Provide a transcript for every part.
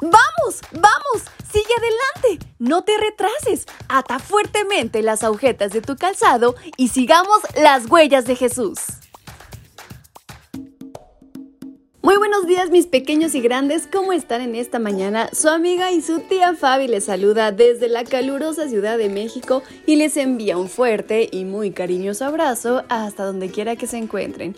¡Vamos! ¡Vamos! ¡Sigue adelante! No te retrases. Ata fuertemente las agujetas de tu calzado y sigamos las huellas de Jesús. Muy buenos días mis pequeños y grandes, ¿cómo están en esta mañana? Su amiga y su tía Fabi les saluda desde la calurosa Ciudad de México y les envía un fuerte y muy cariñoso abrazo hasta donde quiera que se encuentren.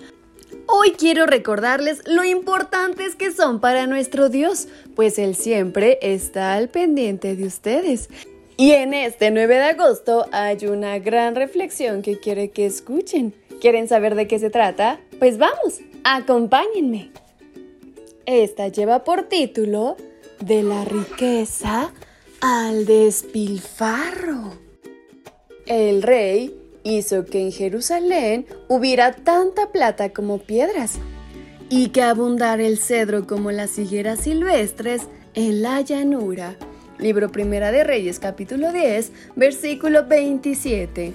Hoy quiero recordarles lo importantes que son para nuestro Dios, pues Él siempre está al pendiente de ustedes. Y en este 9 de agosto hay una gran reflexión que quiere que escuchen. ¿Quieren saber de qué se trata? Pues vamos, acompáñenme. Esta lleva por título De la riqueza al despilfarro. El rey hizo que en Jerusalén hubiera tanta plata como piedras, y que abundara el cedro como las higueras silvestres en la llanura. Libro Primera de Reyes capítulo 10, versículo 27.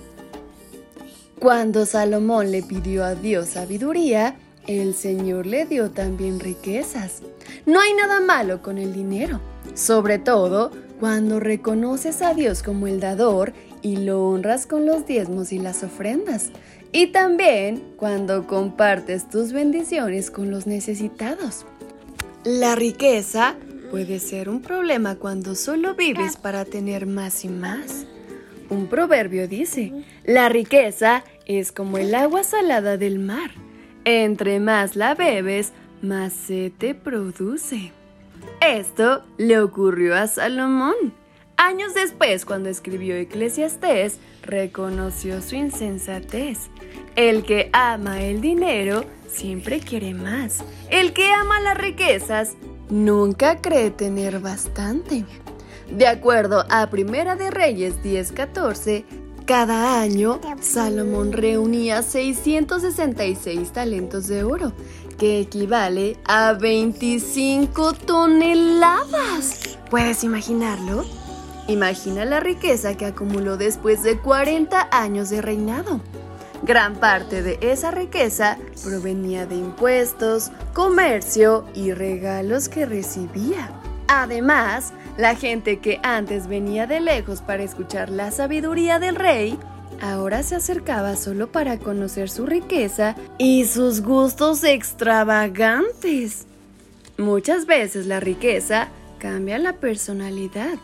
Cuando Salomón le pidió a Dios sabiduría, el Señor le dio también riquezas. No hay nada malo con el dinero, sobre todo cuando reconoces a Dios como el dador y lo honras con los diezmos y las ofrendas. Y también cuando compartes tus bendiciones con los necesitados. La riqueza puede ser un problema cuando solo vives para tener más y más. Un proverbio dice, la riqueza es como el agua salada del mar. Entre más la bebes, más se te produce. Esto le ocurrió a Salomón Años después, cuando escribió Eclesiastés, reconoció su insensatez. El que ama el dinero siempre quiere más. El que ama las riquezas nunca cree tener bastante. De acuerdo a Primera de Reyes 10:14, cada año Salomón reunía 666 talentos de oro, que equivale a 25 toneladas. ¿Puedes imaginarlo? Imagina la riqueza que acumuló después de 40 años de reinado. Gran parte de esa riqueza provenía de impuestos, comercio y regalos que recibía. Además, la gente que antes venía de lejos para escuchar la sabiduría del rey, ahora se acercaba solo para conocer su riqueza y sus gustos extravagantes. Muchas veces la riqueza cambia la personalidad.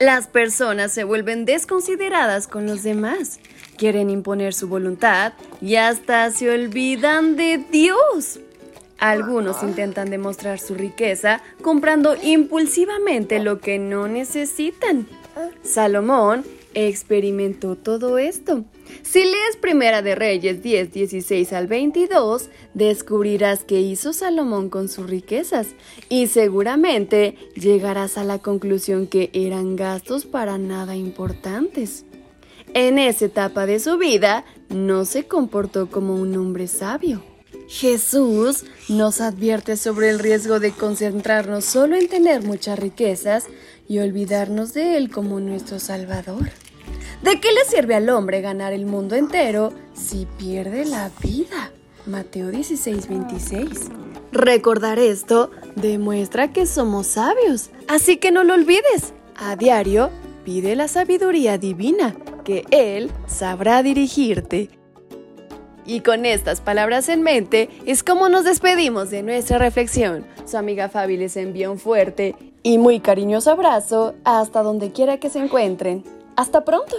Las personas se vuelven desconsideradas con los demás, quieren imponer su voluntad y hasta se olvidan de Dios. Algunos intentan demostrar su riqueza comprando impulsivamente lo que no necesitan. Salomón experimentó todo esto. Si lees Primera de Reyes 10, 16 al 22, descubrirás qué hizo Salomón con sus riquezas y seguramente llegarás a la conclusión que eran gastos para nada importantes. En esa etapa de su vida no se comportó como un hombre sabio. Jesús nos advierte sobre el riesgo de concentrarnos solo en tener muchas riquezas y olvidarnos de Él como nuestro Salvador. ¿De qué le sirve al hombre ganar el mundo entero si pierde la vida? Mateo 16, 26. Recordar esto demuestra que somos sabios, así que no lo olvides. A diario, pide la sabiduría divina, que Él sabrá dirigirte. Y con estas palabras en mente es como nos despedimos de nuestra reflexión. Su amiga Fabi les envía un fuerte y muy cariñoso abrazo hasta donde quiera que se encuentren. Hasta pronto.